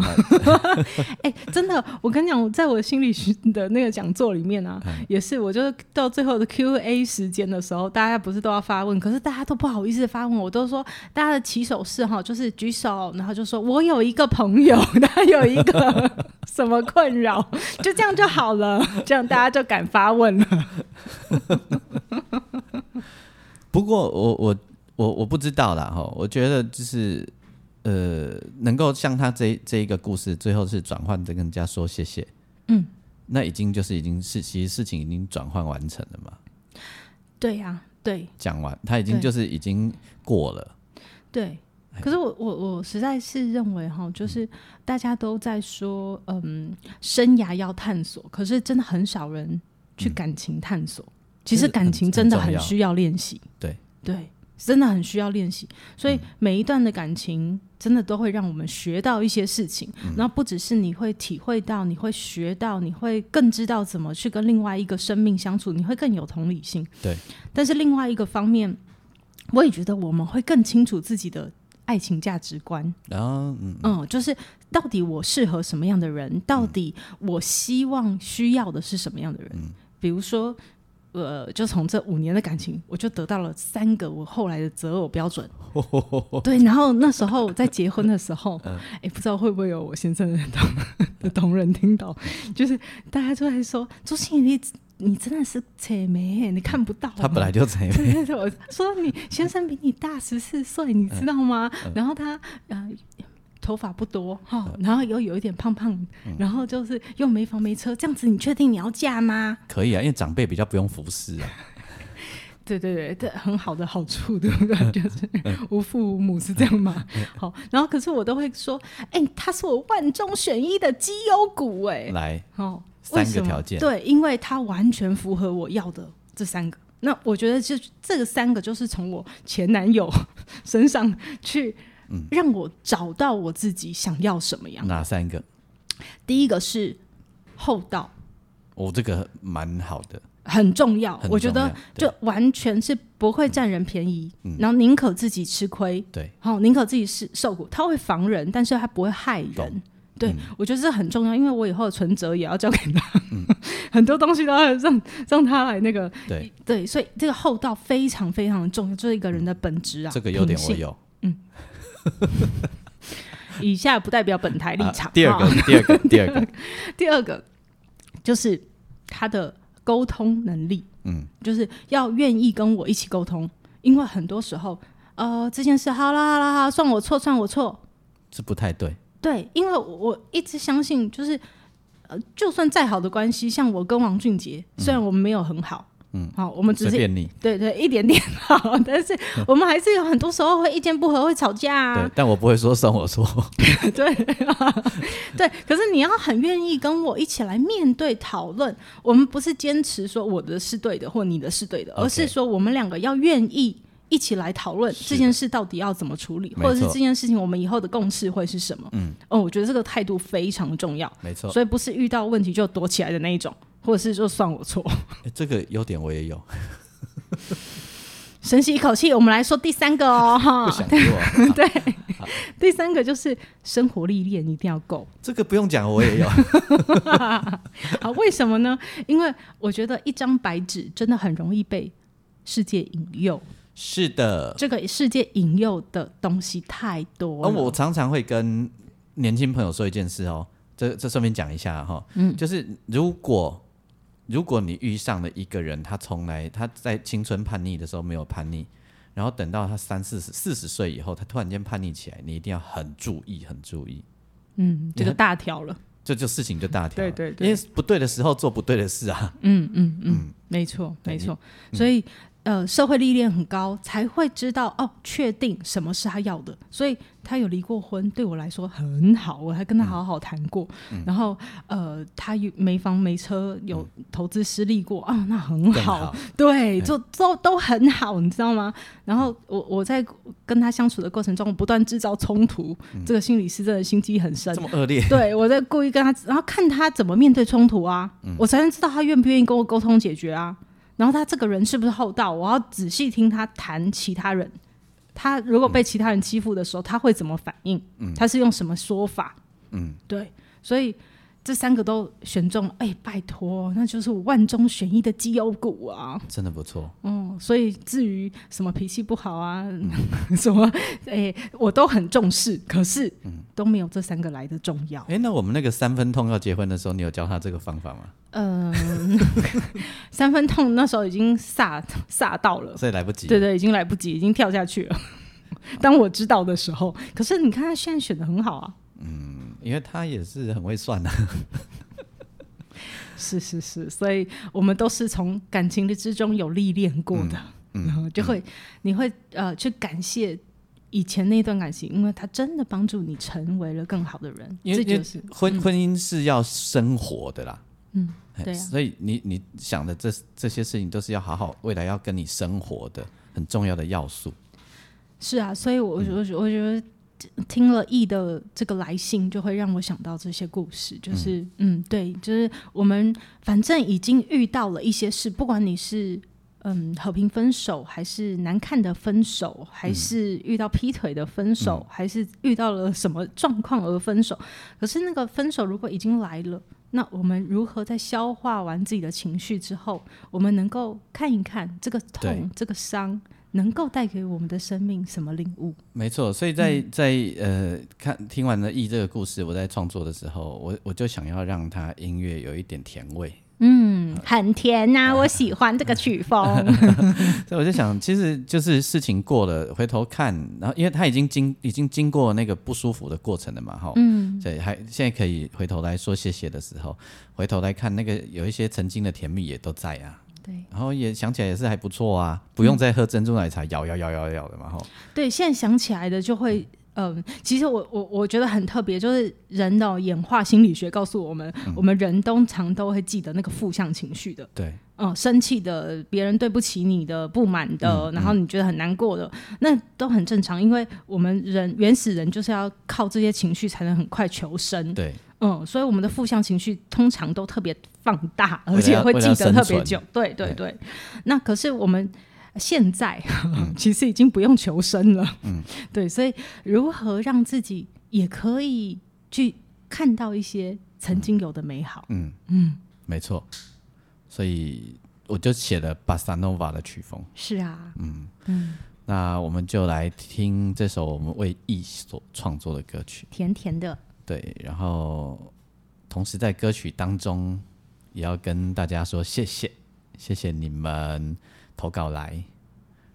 哎，真的，我跟你讲，在我心理学的那个讲座里面啊，也是，我就是到最后的 Q A 时间的时候，大家不是都要发问，可是大家都不好意思发问，我都说大家的起手式哈，就是举手，然后就说我有一个朋友，他有一个什么困扰，就这样就好了，这样大家就敢发问了。不过我我我我不知道啦哈，我觉得就是。呃，能够像他这这一个故事，最后是转换的跟人家说谢谢，嗯，那已经就是已经是其实事情已经转换完成了嘛。对呀，对，讲完他已经就是已经过了。对，可是我我我实在是认为哈，就是大家都在说，嗯，生涯要探索，可是真的很少人去感情探索。其实感情真的很需要练习。对对，真的很需要练习。所以每一段的感情。真的都会让我们学到一些事情。然后不只是你会体会到，你会学到，你会更知道怎么去跟另外一个生命相处，你会更有同理心。对。但是另外一个方面，我也觉得我们会更清楚自己的爱情价值观。然后，嗯，就是到底我适合什么样的人？到底我希望需要的是什么样的人？比如说。呃，就从这五年的感情，我就得到了三个我后来的择偶标准。对，然后那时候在结婚的时候，哎，不知道会不会有我先生的同 的同仁听到，就是大家都在说朱心怡，你真的是贼眉，你看不到。他本来就贼眉。我说你先生比你大十四岁，你知道吗？然后他呃。头发不多哈，然后又有一点胖胖，然后就是又没房没车，这样子你确定你要嫁吗？可以啊，因为长辈比较不用服侍啊。对对对，这很好的好处，对不对？就是无父无母是这样吗？好，然后可是我都会说，哎，他是我万中选一的绩优股，哎，来，哦，三个条件，对，因为他完全符合我要的这三个。那我觉得就这个三个就是从我前男友身上去。让我找到我自己想要什么样？哪三个？第一个是厚道，我这个蛮好的，很重要。我觉得就完全是不会占人便宜，然后宁可自己吃亏，对，好，宁可自己是受苦。他会防人，但是他不会害人。对，我觉得这很重要，因为我以后的存折也要交给他，很多东西都要让让他来那个。对对，所以这个厚道非常非常的重要，就是一个人的本质啊。这个优点我有，嗯。以下不代表本台立场。第二个，第二个，第二个，第二个就是他的沟通能力。嗯，就是要愿意跟我一起沟通，因为很多时候，呃，这件事好啦好啦好，算我错，算我错，这不太对。对，因为我一直相信，就是呃，就算再好的关系，像我跟王俊杰，虽然我们没有很好。嗯，好，我们只是对对一点点好，但是我们还是有很多时候会意见不合，会吵架啊。对，但我不会说算我错。对，对，可是你要很愿意跟我一起来面对讨论。我们不是坚持说我的是对的，或你的是对的，而是说我们两个要愿意一起来讨论这件事到底要怎么处理，或者是这件事情我们以后的共识会是什么。嗯，哦，我觉得这个态度非常重要。没错，所以不是遇到问题就躲起来的那一种。或者是就算我错，这个优点我也有。深吸一口气，我们来说第三个哦，哈，不想 对，第三个就是生活历练一定要够。这个不用讲，我也有。啊，为什么呢？因为我觉得一张白纸真的很容易被世界引诱。是的，这个世界引诱的东西太多。我常常会跟年轻朋友说一件事哦，这这顺便讲一下哈，嗯，就是如果。如果你遇上了一个人，他从来他在青春叛逆的时候没有叛逆，然后等到他三四十四十岁以后，他突然间叛逆起来，你一定要很注意，很注意。嗯，这个大条了，这就事情就大条。对对对，因为不对的时候做不对的事啊。嗯嗯嗯，没错没错，所以。呃，社会历练很高，才会知道哦，确定什么是他要的。所以他有离过婚，对我来说很好，我还跟他好好谈过。然后呃，他有没房没车，有投资失利过啊，那很好。对，就都都很好，你知道吗？然后我我在跟他相处的过程中，不断制造冲突。这个心理师真的心机很深，这么恶劣。对我在故意跟他，然后看他怎么面对冲突啊，我才能知道他愿不愿意跟我沟通解决啊。然后他这个人是不是厚道？我要仔细听他谈其他人。他如果被其他人欺负的时候，他会怎么反应？他是用什么说法？嗯，对，所以。这三个都选中，哎，拜托，那就是我万中选一的绩优股啊！真的不错。嗯，所以至于什么脾气不好啊，什么，哎，我都很重视，可是都没有这三个来的重要。哎，那我们那个三分痛要结婚的时候，你有教他这个方法吗？嗯，三分痛那时候已经煞煞到了，所以来不及。对对，已经来不及，已经跳下去了。当我知道的时候，可是你看他现在选的很好啊。嗯。因为他也是很会算 的，是是是，所以我们都是从感情的之中有历练过的，然后就会你会呃去感谢以前那段感情，因为他真的帮助你成为了更好的人。这就是婚婚姻是要生活的啦，嗯，对啊，所以你你想的这这些事情都是要好好未来要跟你生活的很重要的要素。是啊，所以我我我觉得。听了 E 的这个来信，就会让我想到这些故事。就是嗯，对，就是我们反正已经遇到了一些事，不管你是嗯和平分手，还是难看的分手，还是遇到劈腿的分手，还是遇到了什么状况而分手。可是那个分手如果已经来了，那我们如何在消化完自己的情绪之后，我们能够看一看这个痛、这个伤？能够带给我们的生命什么领悟？没错，所以在在呃看听完了《易》这个故事，我在创作的时候，我我就想要让它音乐有一点甜味。嗯，很甜呐，我喜欢这个曲风。所以我就想，其实就是事情过了，回头看，然后因为他已经经已经经过那个不舒服的过程了嘛，哈，嗯，所以还现在可以回头来说谢谢的时候，回头来看那个有一些曾经的甜蜜也都在啊。对，然后也想起来也是还不错啊，不用再喝珍珠奶茶摇摇摇摇摇的嘛，哈。对，现在想起来的就会，嗯，其实我我我觉得很特别，就是人的演化心理学告诉我们，我们人通常都会记得那个负向情绪的，对，嗯，生气的，别人对不起你的，不满的，然后你觉得很难过的，那都很正常，因为我们人原始人就是要靠这些情绪才能很快求生，对。嗯，所以我们的负向情绪通常都特别放大，而且会记得特别久。对对对，那可是我们现在 其实已经不用求生了。嗯，对，所以如何让自己也可以去看到一些曾经有的美好？嗯嗯，没错。所以我就写了巴萨诺瓦的曲风。是啊，嗯嗯，那我们就来听这首我们为艺所创作的歌曲，甜甜的。对，然后同时在歌曲当中也要跟大家说谢谢，谢谢你们投稿来，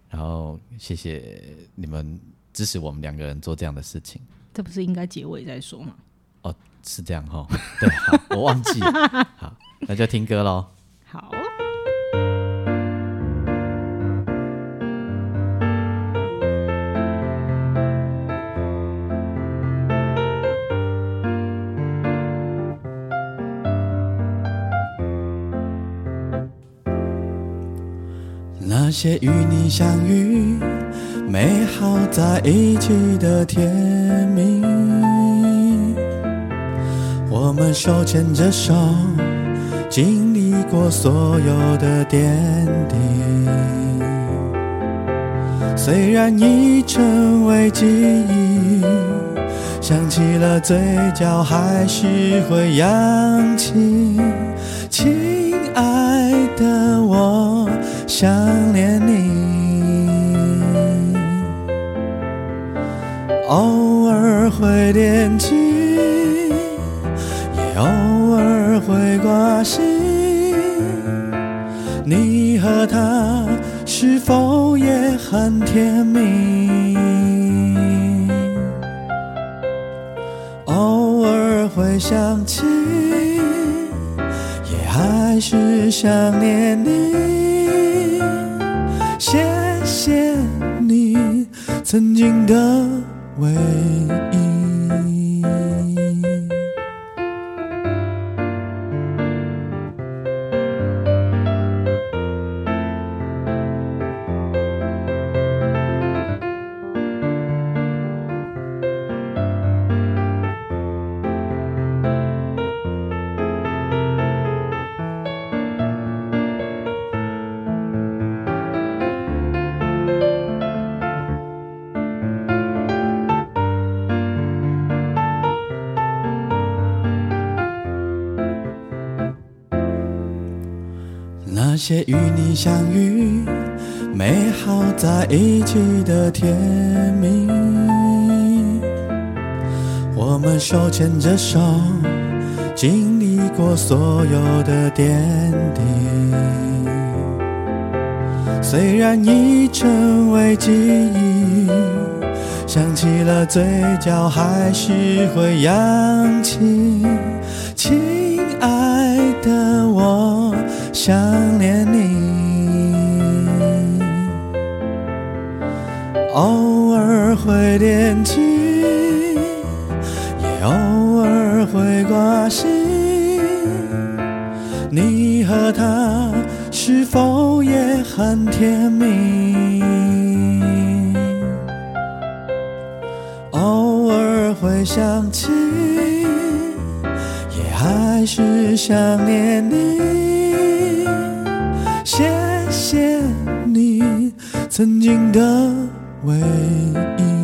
然后谢谢你们支持我们两个人做这样的事情。这不是应该结尾再说吗？哦，是这样哈。对，好，我忘记。好，那就听歌喽。好。些与你相遇、美好在一起的甜蜜，我们手牵着手，经历过所有的点滴。虽然已成为记忆，想起了嘴角还是会扬起。想念你，偶尔会惦记，也偶尔会挂心。你和他是否也很甜蜜？偶尔会想起，也还是想念你。谢你曾经的唯相遇、美好在一起的甜蜜，我们手牵着手，经历过所有的点滴。虽然已成为记忆，想起了嘴角还是会扬起。亲爱的我。想念会惦记，也偶尔会挂心。你和他是否也很甜蜜？偶尔。会想起，也还是想念你。谢谢你曾经的唯一。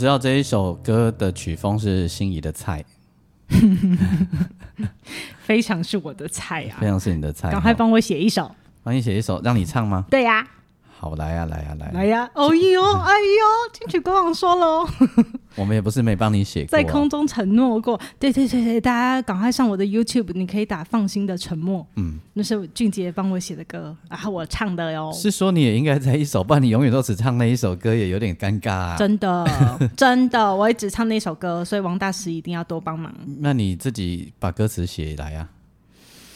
知道这一首歌的曲风是心仪的菜，非常是我的菜啊非！常是你的菜。好赶快帮我写一首。帮你写一首，让你唱吗？对呀、好，来呀、来呀、来、来呀、哦呦，哎呦，金曲歌王说喽，我们也不是没帮你写过、在啊，空中承诺过。对对对对，大家赶快上我的 YouTube，你可以打“放心的沉默”，嗯，那是俊杰帮我写的歌，然后我唱的哟。是说你也应该在一首，不然你永远都只唱那一首歌，也有点尴尬、啊。真的，真的，我也只唱那首歌，所以王大师一定要多帮忙。那你自己把歌词写来啊，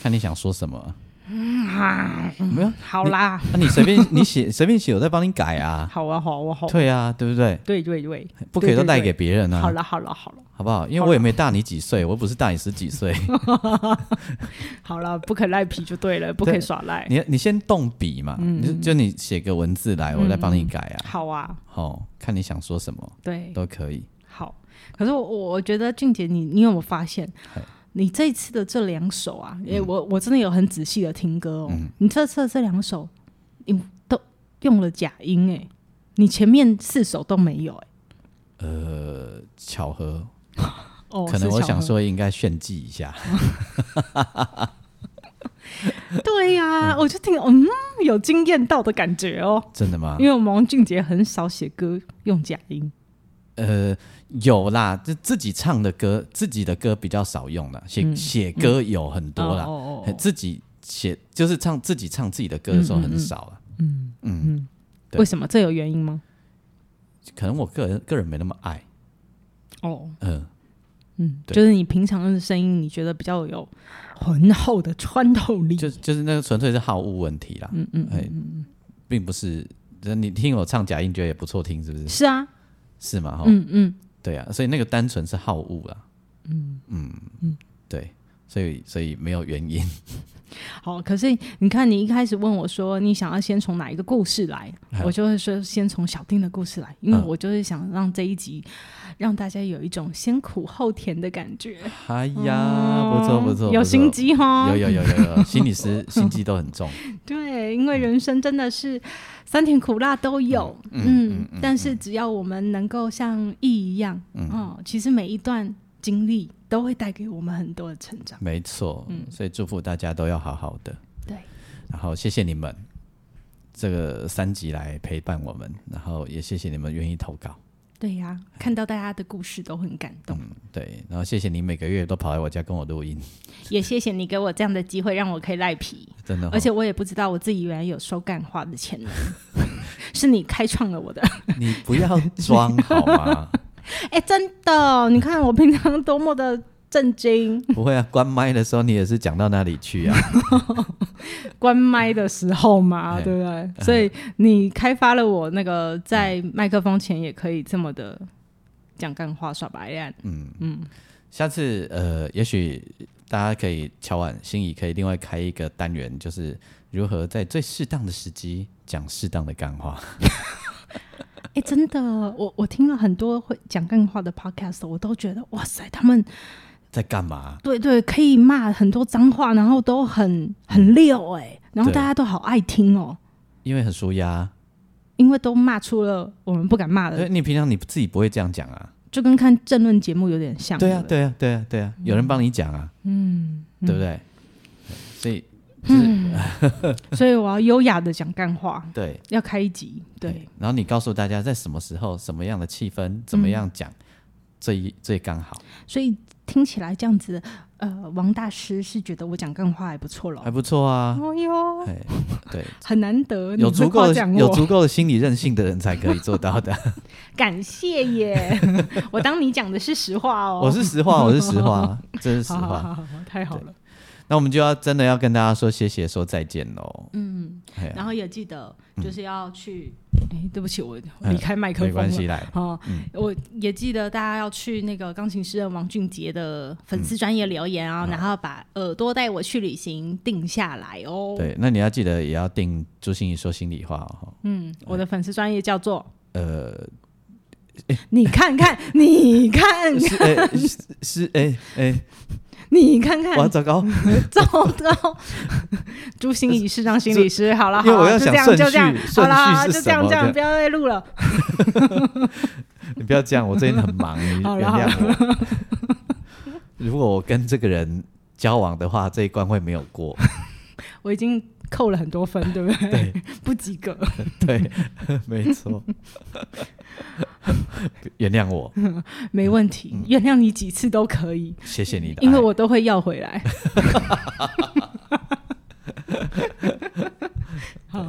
看你想说什么。啊，没有，好啦，那你随便你写 随便写，我再帮你改啊。好啊，好啊，好啊，对啊，对不对？对对对，不可以都带对对对给别人啊。好了好了好了好不好？因为我也没大你几岁，我又不是大你十几岁。好了，不可赖皮就对了，不可以耍赖。你你先动笔嘛，嗯你就就你写个文字来，我再帮你改啊。好啊，哦，看你想说什么对，都可以。好。可是我我我觉得俊杰你，你有没有发现嗨，你这次的这两首啊，嗯因为我我真的有很仔细的听歌哦。你这次的这两首，你都用了假音哎，你前面四首都没有哎。呃，巧合，哦，可能我想说应该炫技一下。对呀、我就听嗯，有惊艳到的感觉哦。真的吗因？为王俊杰很少写歌用假音，呃，有啦，就自己唱的歌，自己的歌比较少用了，写写歌有很多啦，嗯哦哦哦自己写就是唱自己唱自己的歌的时候很少了。嗯嗯，对。为什么？这有原因吗？可能我个人个人没那么爱，哦，嗯、嗯，就是你平常的声音，你觉得比较有浑厚的穿透力。就就是那个纯粹是好物问题啦，嗯嗯哎，并不是你听我唱假音，觉得也不错听，是不是？是啊，是吗？哈、嗯嗯，对啊，所以那个单纯是好恶啊。嗯嗯嗯，对，所以所以没有原因。好。可是你看，你一开始问我说你想要先从哪一个故事来，哎我就会说先从小丁的故事来，因为嗯我就是想让这一集让大家有一种先苦后甜的感觉。哎呀，不错不错，不错哦有心，机哈，有有有有有，心理师 心机都很重。对，因为人生真的是酸甜苦辣都有，嗯，但是只要我们能够像意一样，哦，其实每一段经历都会带给我们很多的成长。没错，嗯所以祝福大家都要好好的。对，然后谢谢你们这个三集来陪伴我们，然后也谢谢你们愿意投稿。对呀、看到大家的故事都很感动，对，然后谢谢你每个月都跑来我家跟我录音，也谢谢你给我这样的机会，让我可以赖皮，真的哦、而且我也不知道我自己原来有说干话的潜能，是你开创了我的。你不要装好吗？哎、真的，你看我平常多么的震惊，不会啊，关麦的时候你也是讲到那里去啊。关麦的时候嘛，哎对不对？所以你开发了我那个在麦克风前也可以这么的讲干话、耍白赖。嗯嗯。下次呃，也许大家可以敲碗，心仪可以另外开一个单元，就是如何在最适当的时机讲适当的干话。哎、真的，我我听了很多会讲干话的 podcast，我都觉得哇塞，他们在干嘛？对对可以骂很多脏话，然后都很很溜哎、然后大家都好爱听哦，因为很舒压。因为都骂出了我们不敢骂呃，的，你平常你自己不会这样讲啊？就跟看政论节目有点像。对啊，对啊，对啊，对啊，有人帮你讲啊，嗯，对不对？所以嗯 所以我要优雅的讲干话，对要开一集，对。然后你告诉大家在什么时候、什么样的气氛、怎么样讲，最最刚好，所以听起来这样子，呃，王大师是觉得我讲干话还不错了。还不错啊。哦哟，哎，对，很难得，有足够的有足够的心理韧性的人才可以做到的。感谢耶！我当你讲的是实话哦。我是实话，我是实话，这是实话好好话。好好，太好了。那我们就要真的要跟大家说谢谢，说再见喽。嗯，然后也记得就是要去哎，对不起，我离开麦克风没关系，来，哦，我也记得大家要去那个钢琴诗人王俊杰的粉丝专业留言啊，然后把耳朵带我去旅行定下来哦。对，那你要记得也要定朱心怡说心里话哦。嗯，我的粉丝专业叫做呃，你看看，你看是看，哎是是哎哎，你看看，哇，糟糕，糟糕！朱心怡市长心理师，好了，好了，就这样，就这样，好了，就这样，这样，不要再录了。你不要这样，我最近很忙，你原谅我。如果我跟这个人交往的话，这一关会没有过。我已经扣了很多分，对不对？对 不及格。对，没错。原谅我，没问题，原谅你几次都可以，谢谢你的，因为我都会要回来。好，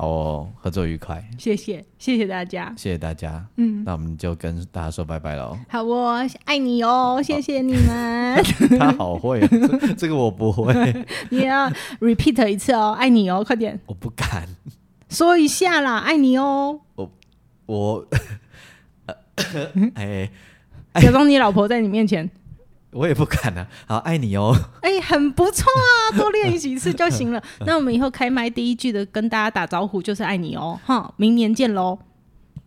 好哦，合作愉快，谢谢，谢谢大家。谢谢大家。嗯，那我们就跟大家说拜拜喽。好哦，爱你哦，谢谢你们。他好会、啊，这这个我不会，你要 repeat 一次哦，爱你哦，快点我不敢，说一下啦，爱你哦。我，哎，假装你老婆在你面前，我也不敢啊。好，爱你哦。哎、很不错啊，多练几次就行了。那我们以后开麦第一句的跟大家打招呼就是爱你哦，哈，明年见喽。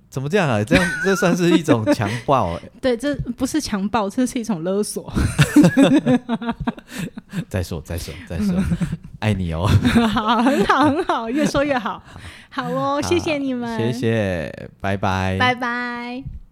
怎么这样啊？这样这算是一种强暴、欸。对，这不是强暴，这是一种勒索。再说，再说，再说，爱你哦。好，很好，很好，越说越好。好哦，谢谢你们，谢，谢，拜拜，拜拜。